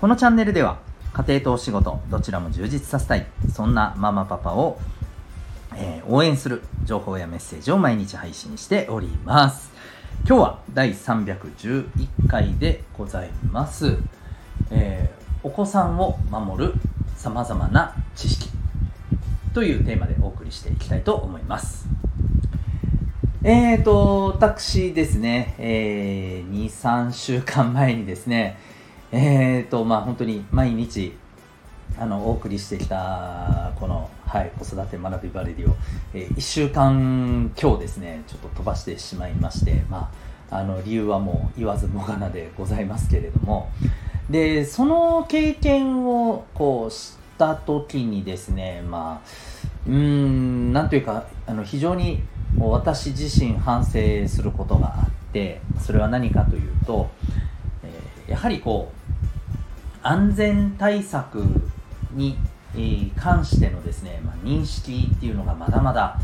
このチャンネルでは家庭とお仕事どちらも充実させたいそんなママパパを、えー、応援する情報やメッセージを毎日配信しております。今日は第311回でございます、えー、お子さんを守るさまざまな知識というテーマでお送りしていきたいと思います。えーと、私ですね、えー、2、3週間前にですね、えーと、まあ本当に毎日、あの、お送りしてきた、この、はい、子育て学びバレディを、えー、1週間今日ですね、ちょっと飛ばしてしまいまして、まあ、あの、理由はもう言わずもがなでございますけれども、で、その経験を、こう、した時にですね、まあ、うん、なんというか、あの、非常に、私自身反省することがあってそれは何かというと、やはりこう安全対策に、関してのですね、まあ、認識っていうのがまだまだ、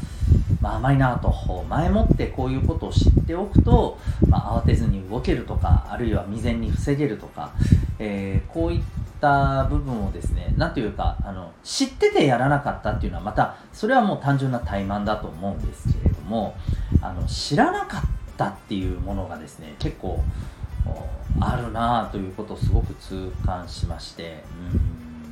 まあ、甘いなと前もってこういうことを知っておくと、まあ、慌てずに動けるとかあるいは未然に防げるとか、えー、こういった部分をですね何というかあの知っててやらなかったっていうのはまたそれはもう単純な怠慢だと思うんですけれどもあの知らなかったっていうものがですね結構あるなということをすごく痛感しまして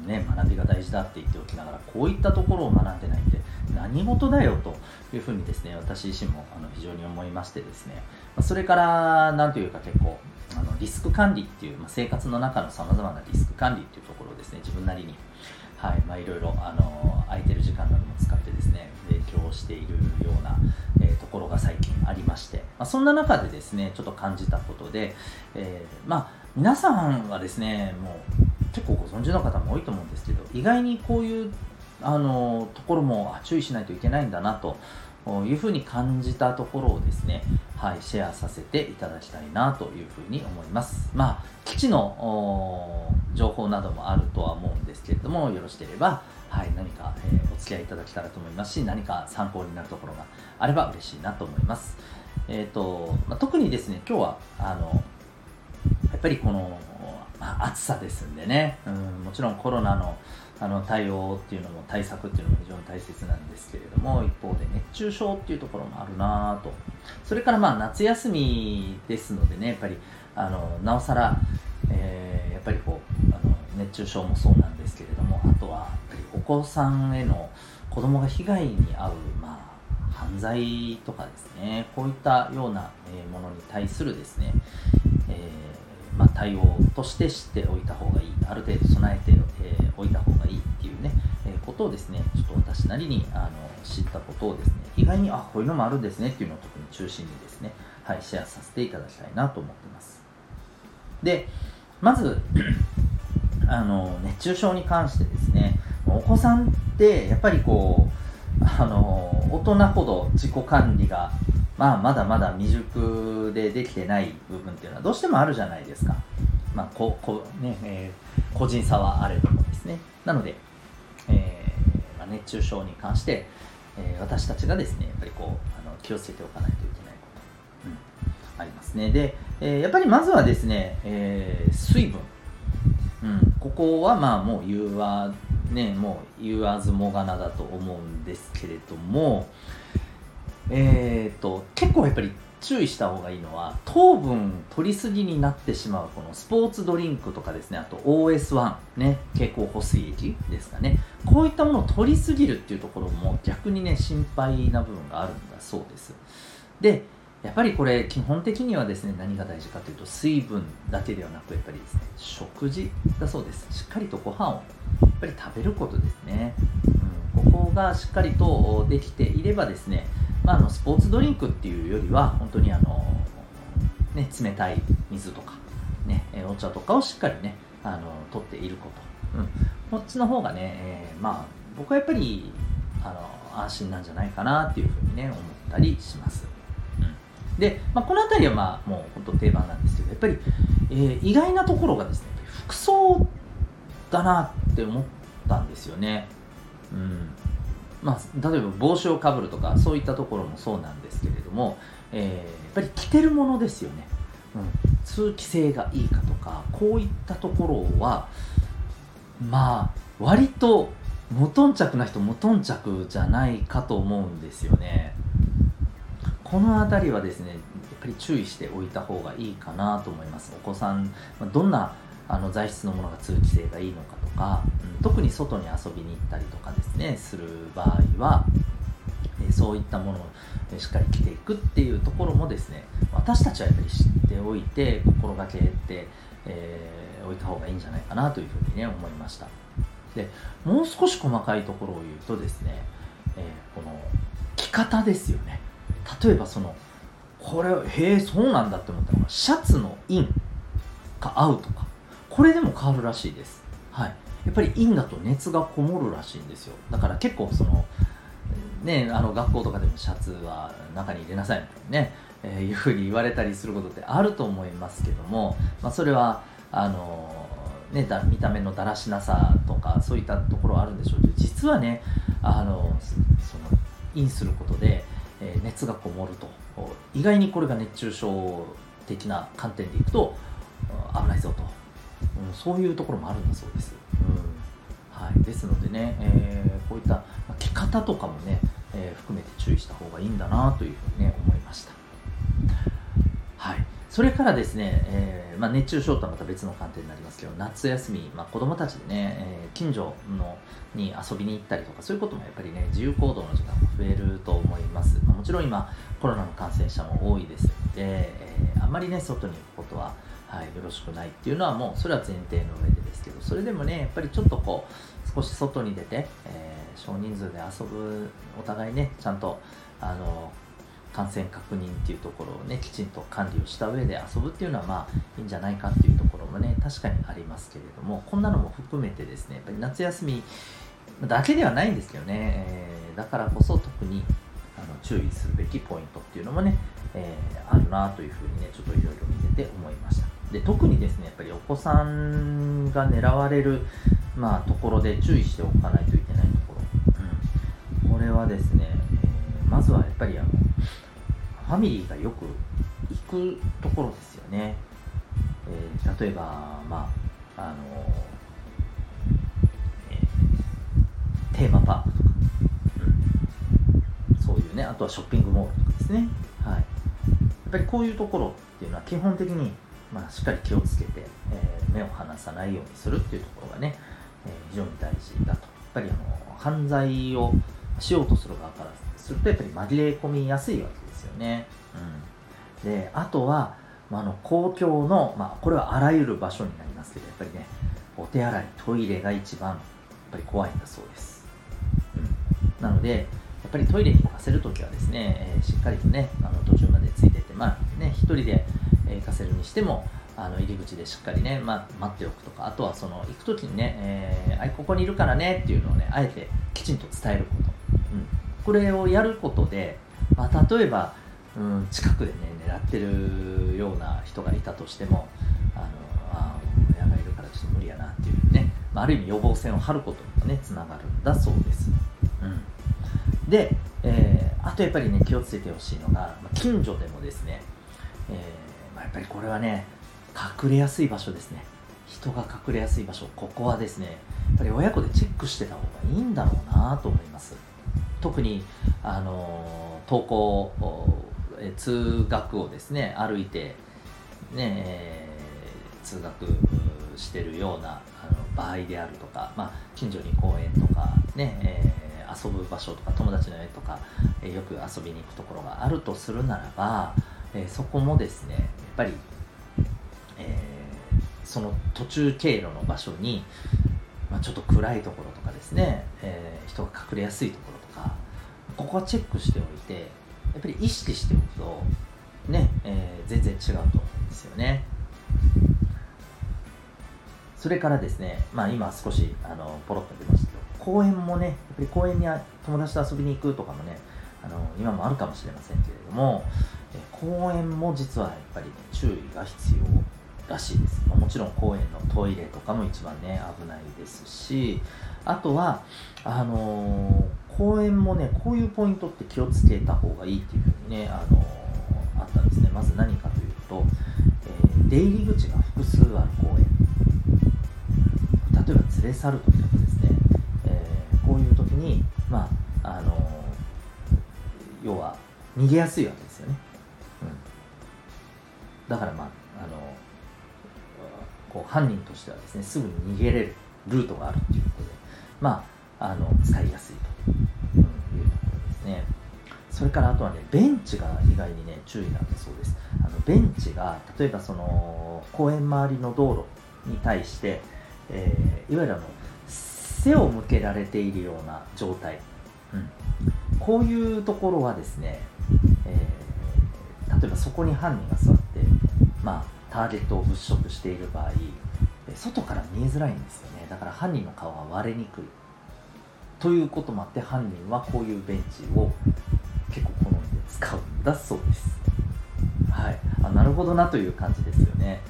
うん、ね、学びが大事だって言っておきながらこういったところを学んでないって何事だよというふうにですね私自身もあの非常に思いましてですね。それから何というか結構あのリスク管理っていう、まあ、生活の中のさまざまなリスク管理っていうところをですね自分なりにはいまあ、いろいろあの空いてる時間なども使ってですね勉強しているような、えー、ところが最近ありまして、まあ、そんな中でですねちょっと感じたことで、えー、まあ皆さんはですねもう結構ご存知の方も多いと思うんですけど意外にこういうあのところも注意しないといけないんだなというふうに感じたところをですね、はい、シェアさせていただきたいなというふうに思います。まあ、基地の情報などもあるとは思うんですけれども、よろしければ、はい、何か、えー、お付き合いいただけたらと思いますし、何か参考になるところがあれば嬉しいなと思います。えっ、ー、と、まあ、特にですね、今日は、あの、やっぱりこの、まあ、暑さですんでね、うん、もちろんコロナのあの対応っていうのも対策っていうのも非常に大切なんですけれども一方で熱中症っていうところもあるなと。それからまあ夏休みですのでねやっぱりあのなおさら、えー、やっぱりこうあの熱中症もそうなんですけれどもあとはやっぱりお子さんへの子供が被害に遭う、まあ、犯罪とかですねこういったようなものに対するですね、えー、まあ、対応として知っておいた方がいい。ある程度備えておいた方がいいっていうね、えー、ことをですね、ちょっと私なりにあの知ったことをですね、意外に、あ、こういうのもあるんですねっていうのを特に中心にですね、はい、シェアさせていただきたいなと思ってます。で、まず、あの、熱中症に関してですね、お子さんってやっぱりこう、あの、大人ほど自己管理がまあ、まだまだ未熟でできてない部分っていうのはどうしてもあるじゃないですか。まあここねえー、個人差はあれどもですね。なので、えーまあ、熱中症に関して、えー、私たちがですね、やっぱりこうあの気をつけておかないといけないこと、うん、ありますね。で、えー、やっぱりまずはですね、えー、水分。うん、ここはまあもう言わ、ね、もう言わずもがなだと思うんですけれども、えーと、結構やっぱり注意した方がいいのは糖分取りすぎになってしまうこのスポーツドリンクとかですね。あと OS1 ね。蛍光補水液ですかね。こういったものを取りすぎるっていうところも逆にね心配な部分があるんだそうです。でやっぱりこれ基本的にはですね何が大事かというと水分だけではなくやっぱりですね食事だそうです。しっかりとご飯をやっぱり食べることですね、うん、ここがしっかりとできていればですねまあ、あのスポーツドリンクっていうよりは本当にあの、ね、冷たい水とか、ね、お茶とかをしっかりねあの取っていること、うん、こっちの方がね、えー、まあ僕はやっぱりあの安心なんじゃないかなっていうふうにね思ったりします。うん、で、まあ、この辺りはまあもう本当定番なんですけどやっぱり、えー、意外なところがですね服装だなって思ったんですよね。うんまあ、例えば帽子をかぶるとかそういったところもそうなんですけれども、えー、やっぱり着てるものですよね、うん、通気性がいいかとかこういったところはまあ割と無頓着な人無頓着じゃないかと思うんですよね。この辺りはですねやっぱり注意しておいた方がいいかなと思います。お子さんどんなあの材質のものが通気性がいいのかとか、うん、特に外に遊びに行ったりとかですねする場合は、えそういったものをしっかり着ていくっていうところもですね私たちはやっぱり知っておいて心がけて、えー、おいた方がいいんじゃないかなというふうにね思いましたでもう少し細かいところを言うとですね、えー、この着方ですよね例えばそのこれへえそうなんだって思ったのがシャツのインが合うとかこれでも変わるらしいです。はい。やっぱりインだと熱がこもるらしいんですよ。だから結構その、ね、あの学校とかでもシャツは中に入れなさいみたいなね、えー、いうふうに言われたりすることってあると思いますけども、まあ、それは、あのね、だ見た目のだらしなさとかそういったところはあるんでしょうけど実はねあのそのインすることで、え、熱がこもると意外にこれが熱中症的な観点でいくと危ないぞとうん、そういうところもあるんだそうです。はい、ですのでね、えー、こういった着方とかもね、えー、含めて注意した方がいいんだなというふうにね思いました。はい、それからですね、えー、まあ、熱中症とはまた別の観点になりますけど夏休み、まあ、子どもたちでね、え近所のに遊びに行ったりとかそういうこともやっぱりね自由行動の時間も増えると思います、まあ、もちろん今コロナの感染者も多いですので、えあんまりね外に行くことははい、よろしくないっていうのはもうそれは前提の上でそれでもねやっぱりちょっとこう少し外に出て、えー、少人数で遊ぶお互いねちゃんとあの感染確認っていうところをねきちんと管理をした上で遊ぶっていうのはまあいいんじゃないかっていうところもね確かにありますけれどもこんなのも含めてですねやっぱり夏休みだけではないんですけどね、えー、だからこそ特にあの注意するべきポイントっていうのもね、えー、あるなというふうにねちょっといろいろ見てて思いました。で特にですねやっぱりお子さんが狙われる、まあ、ところで注意しておかないといけないところ、うん、これはですね、えー、まずはやっぱりあのファミリーがよく行くところですよね、えー、例えばまああの、えー、テーマパークとか、うん、そういうねあとはショッピングモールとかですね。はい。やっぱりこういうところっていうのは基本的にまあ、しっかり気をつけて、えー、目を離さないようにするっていうところがね、えー、非常に大事だと。やっぱりあの犯罪をしようとする側からすると、やっぱり紛れ込みやすいわけですよね。うん、で、あとは、まあ、の公共の、まあ、これはあらゆる場所になりますけど、やっぱりね、お手洗い、トイレが一番やっぱり怖いんだそうです。うん、なので、やっぱりトイレに行かせるときはですね、えー、しっかりとね、あの途中までついてて、まあね、一人でえ行かせるにしてもあの入り口でしっかりね、ま、待っておくとかあとはその行く時にね、えー、ここにいるからねっていうのをねあえてきちんと伝えること、うん、これをやることで、まあ、例えば、うん、近くでね狙ってるような人がいたとしてもあのあ親がいるからちょっと無理やなっていうね、まあ、ある意味予防線を張ることにもねつながるんだそうです、うん、で、えー、あとやっぱりね気をつけてほしいのが近所でもですね、えーやっぱりこれはね隠れやすい場所ですね。人が隠れやすい場所。ここはですねやっぱり親子でチェックしてた方がいいんだろうなと思います。特にあの登校通学をですね歩いてね、通学してるようなあの場合であるとか、まあ、近所に公園とかね、えー、遊ぶ場所とか友達の家とか、えー、よく遊びに行くところがあるとするならば、えそこもですねやっぱり、えー、その途中経路の場所に、まあ、ちょっと暗いところとかですね、えー、人が隠れやすいところとかここはチェックしておいてやっぱり意識しておくとね、え、全然違うと思うんですよね。それからですね、まあ、今少しあのポロッと出ましたけど公園もねやっぱり公園に友達と遊びに行くとかもねあの今もあるかもしれませんけれども公園も実はやっぱりね注意が必要らしいです、まあ、もちろん公園のトイレとかも一番ね危ないですしあとはあのー、公園もねこういうポイントって気をつけた方がいいっていうふうにね、あのー、あったんですね。まず何かというと、えー、出入り口が複数ある公園。例えば連れ去るときとかですね、えこういう時にまああの要は逃げやすいわけですよね、だからまああのこう犯人としてはですねすぐに逃げれるルートがあるっていうことでまああの使いやすいというところですね。それからあとはねベンチが意外にね注意なんだそうです。あのベンチが例えばその公園周りの道路に対して、えー、いわゆるあの背を向けられているような状態、うん、こういうところはですね、えー、例えばそこに犯人が座って、まあ、ターゲットを物色している場合外から見えづらいんですよね。だから犯人の顔が割れにくい。ということもあって犯人はこういうベンチを結構好んで使うんだそうです。はい。あなるほどなという感じですよね、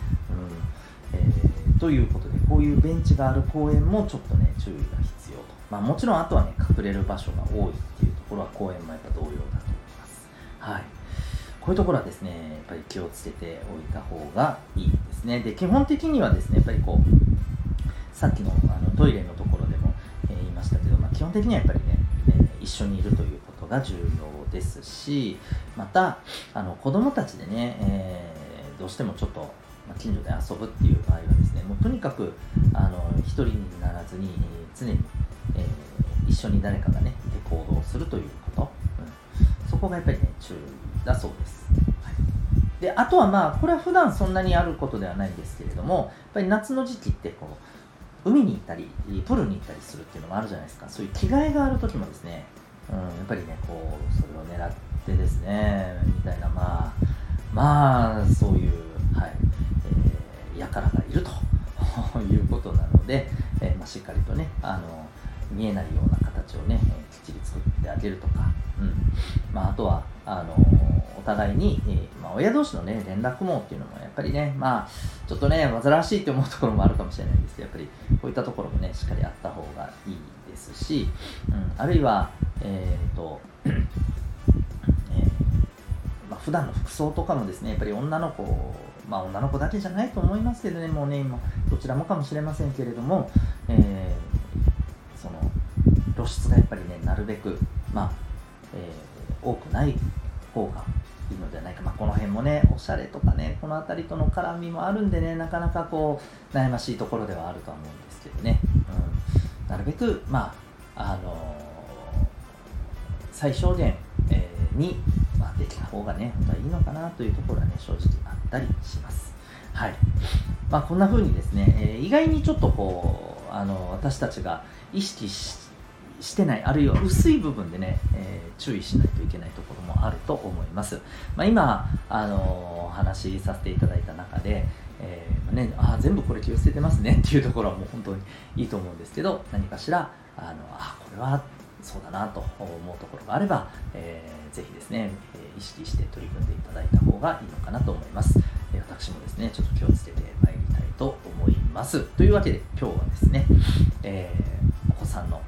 うん。えー、ということでこういうベンチがある公園もちょっとね注意が必要と、まあ、もちろんあとはね隠れる場所が多いっていうところは公園もやっぱ同様だと思います。はい。こういうところはですね、やっぱり気をつけておいた方がいいですね。で、基本的にはですね、やっぱりこう、さっきのあのトイレのところでも、えー、言いましたけど、まあ、基本的にはやっぱりね、えー、一緒にいるということが重要ですし、また、あの子供たちでね、えー、どうしてもちょっと、まあ、近所で遊ぶっていう場合はですね、もうとにかく、あの一人にならずに、常に、えー、一緒に誰かがね、いて行動するということ、うん、そこがやっぱりね、注意だそうです。はい、であとはまあこれは普段そんなにあることではないんですけれどもやっぱり夏の時期ってこう海に行ったりプールに行ったりするっていうのもあるじゃないですかそういう着替えがある時もですね、うん、やっぱりねこうそれを狙ってですねみたいなまあまあそういう、はいえー、輩がいるということなので、えーまあ、しっかりとねあの見えないような形をね、きっちり作ってあげるとか、うん。まあ、あとはあのお互いに、えー、まあ、親同士のね連絡網っていうのもやっぱりねまあちょっとね煩わしいって思うところもあるかもしれないですけどやっぱりこういったところもねしっかりあった方がいいですし、うん、あるいはえっ、ー、と、普段の服装とかもですねやっぱり女の子まあ女の子だけじゃないと思いますけどねもうね今どちらもかもしれませんけれども、えー、露出がやっぱりねなるべくまあ、えー、多くない方がいいのではないか、まあ、この辺もねおしゃれとかねこの辺りとの絡みもあるんでねなかなかこう悩ましいところではあるとは思うんですけどね、うん、なるべくまああのー、最小限、えー、に、まあ、できた方がね本当はいいのかなというところはね正直あったりします。はい。まあ、こんな風にですね、えー、意外にちょっとこうあの私たちが意識ししてないあるいは薄い部分でね、えー、注意しないといけないところもあると思います、まあ、今、あのー、話させていただいた中で、えー、ね、あ全部これ気をつけてますね っていうところはもう本当にいいと思うんですけど何かしらあのあこれはそうだなと思うところがあれば、えー、ぜひですね、え意識して取り組んでいただいた方がいいのかなと思います、え私もですねちょっと気をつけてまいりたいと思います。というわけで今日はですね、えお子さんの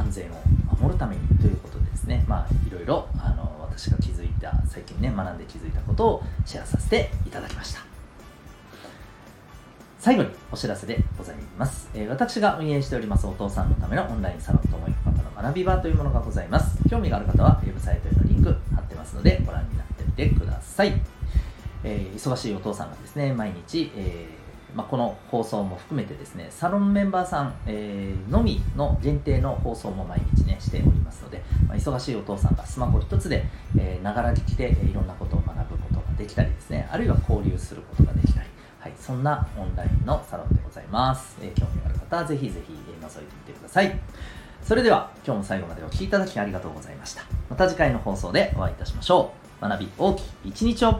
安全を守るためにということでですね、まあ、いろいろあの私が気づいた最近ね学んで気づいたことをシェアさせていただきました。最後にお知らせでございます、えー、私が運営しておりますお父さんのためのオンラインサロンともいく方の学び場というものがございます。興味がある方はウェブサイトへのリンク貼ってますのでご覧になってみてください、えー、忙しいお父さんがですね毎日、えーまあ、この放送も含めてですね、サロンメンバーさん、えー、のみの限定の放送も毎日ね、しておりますので、まあ、忙しいお父さんがスマホ一つで、え、ながら聞きで、え、いろんなことを学ぶことができたりですね、あるいは交流することができたり、はい、そんなオンラインのサロンでございます。えー、興味がある方はぜひぜひ、えー、覗いてみてください。それでは、今日も最後までお聴きいただきありがとうございました。また次回の放送でお会いいたしましょう。学び大きい一日を